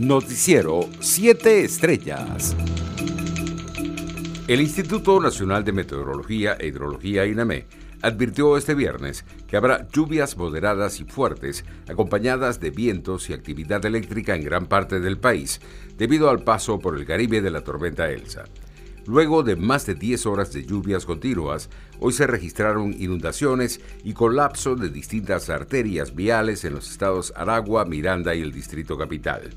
Noticiero 7 Estrellas. El Instituto Nacional de Meteorología e Hidrología INAME advirtió este viernes que habrá lluvias moderadas y fuertes acompañadas de vientos y actividad eléctrica en gran parte del país debido al paso por el Caribe de la tormenta Elsa. Luego de más de 10 horas de lluvias continuas, hoy se registraron inundaciones y colapso de distintas arterias viales en los estados Aragua, Miranda y el Distrito Capital.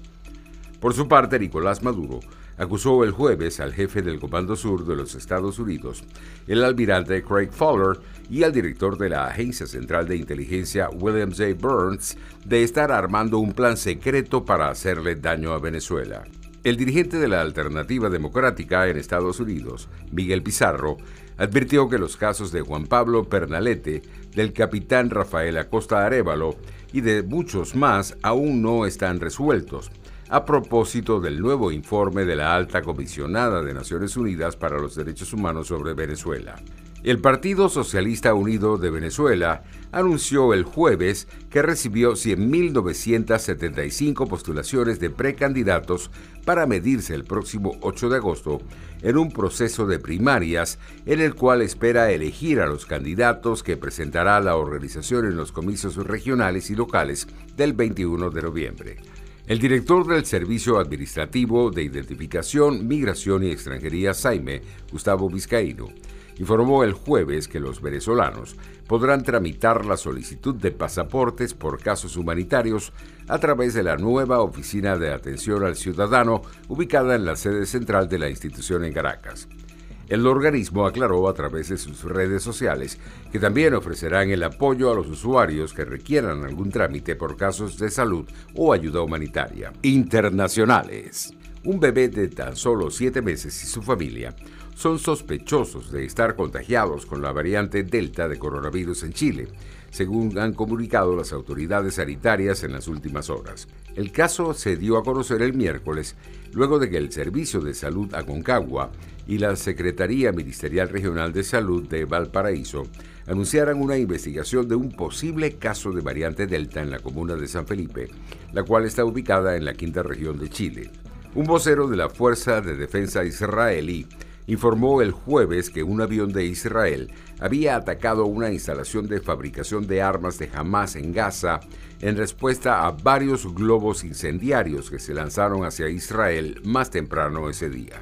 Por su parte, Nicolás Maduro acusó el jueves al jefe del Comando Sur de los Estados Unidos, el almirante Craig Fowler, y al director de la Agencia Central de Inteligencia, William J. Burns, de estar armando un plan secreto para hacerle daño a Venezuela. El dirigente de la Alternativa Democrática en Estados Unidos, Miguel Pizarro, advirtió que los casos de Juan Pablo Pernalete, del capitán Rafael Acosta Arevalo y de muchos más aún no están resueltos a propósito del nuevo informe de la alta comisionada de Naciones Unidas para los Derechos Humanos sobre Venezuela. El Partido Socialista Unido de Venezuela anunció el jueves que recibió 100.975 postulaciones de precandidatos para medirse el próximo 8 de agosto en un proceso de primarias en el cual espera elegir a los candidatos que presentará la organización en los comicios regionales y locales del 21 de noviembre. El director del Servicio Administrativo de Identificación, Migración y Extranjería, Saime, Gustavo Vizcaíno, informó el jueves que los venezolanos podrán tramitar la solicitud de pasaportes por casos humanitarios a través de la nueva Oficina de Atención al Ciudadano ubicada en la sede central de la institución en Caracas. El organismo aclaró a través de sus redes sociales que también ofrecerán el apoyo a los usuarios que requieran algún trámite por casos de salud o ayuda humanitaria. Internacionales. Un bebé de tan solo siete meses y su familia son sospechosos de estar contagiados con la variante Delta de coronavirus en Chile, según han comunicado las autoridades sanitarias en las últimas horas. El caso se dio a conocer el miércoles luego de que el Servicio de Salud Aconcagua y la Secretaría Ministerial Regional de Salud de Valparaíso anunciaran una investigación de un posible caso de variante Delta en la comuna de San Felipe, la cual está ubicada en la quinta región de Chile. Un vocero de la Fuerza de Defensa israelí informó el jueves que un avión de Israel había atacado una instalación de fabricación de armas de Hamas en Gaza en respuesta a varios globos incendiarios que se lanzaron hacia Israel más temprano ese día.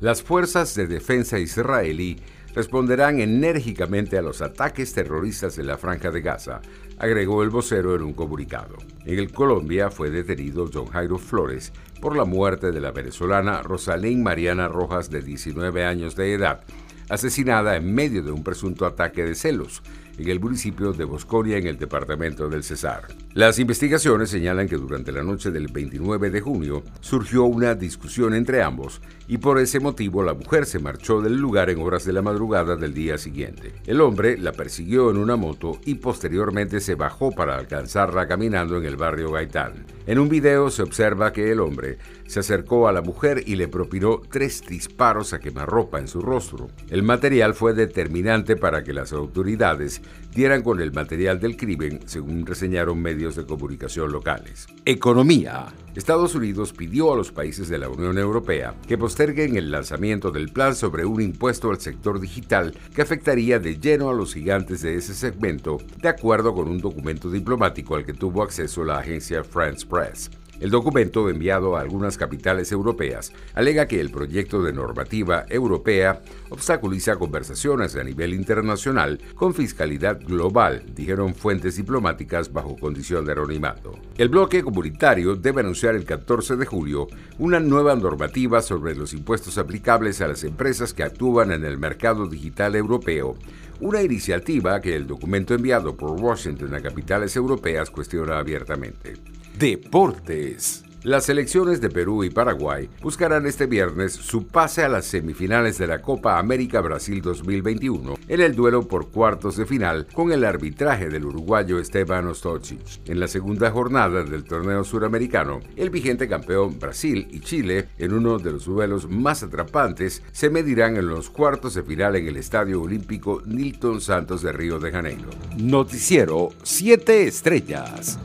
Las fuerzas de defensa israelí responderán enérgicamente a los ataques terroristas de la Franja de Gaza, agregó el vocero en un comunicado. En el Colombia fue detenido John Jairo Flores por la muerte de la venezolana Rosalín Mariana Rojas de 19 años de edad, asesinada en medio de un presunto ataque de celos en el municipio de Bosconia, en el departamento del Cesar. Las investigaciones señalan que durante la noche del 29 de junio surgió una discusión entre ambos y por ese motivo la mujer se marchó del lugar en horas de la madrugada del día siguiente. El hombre la persiguió en una moto y posteriormente se bajó para alcanzarla caminando en el barrio Gaitán. En un video se observa que el hombre se acercó a la mujer y le propinó tres disparos a quemarropa en su rostro. El material fue determinante para que las autoridades dieran con el material del crimen, según reseñaron medios de comunicación locales. Economía. Estados Unidos pidió a los países de la Unión Europea que posterguen el lanzamiento del plan sobre un impuesto al sector digital que afectaría de lleno a los gigantes de ese segmento, de acuerdo con un documento diplomático al que tuvo acceso la agencia France Press. El documento enviado a algunas capitales europeas alega que el proyecto de normativa europea obstaculiza conversaciones a nivel internacional con fiscalidad global, dijeron fuentes diplomáticas bajo condición de anonimato. El bloque comunitario debe anunciar el 14 de julio una nueva normativa sobre los impuestos aplicables a las empresas que actúan en el mercado digital europeo, una iniciativa que el documento enviado por Washington a capitales europeas cuestiona abiertamente. Deportes. Las selecciones de Perú y Paraguay buscarán este viernes su pase a las semifinales de la Copa América Brasil 2021 en el duelo por cuartos de final con el arbitraje del uruguayo Esteban Ostocic. En la segunda jornada del torneo suramericano, el vigente campeón Brasil y Chile, en uno de los duelos más atrapantes, se medirán en los cuartos de final en el Estadio Olímpico Nilton Santos de Río de Janeiro. Noticiero 7 Estrellas.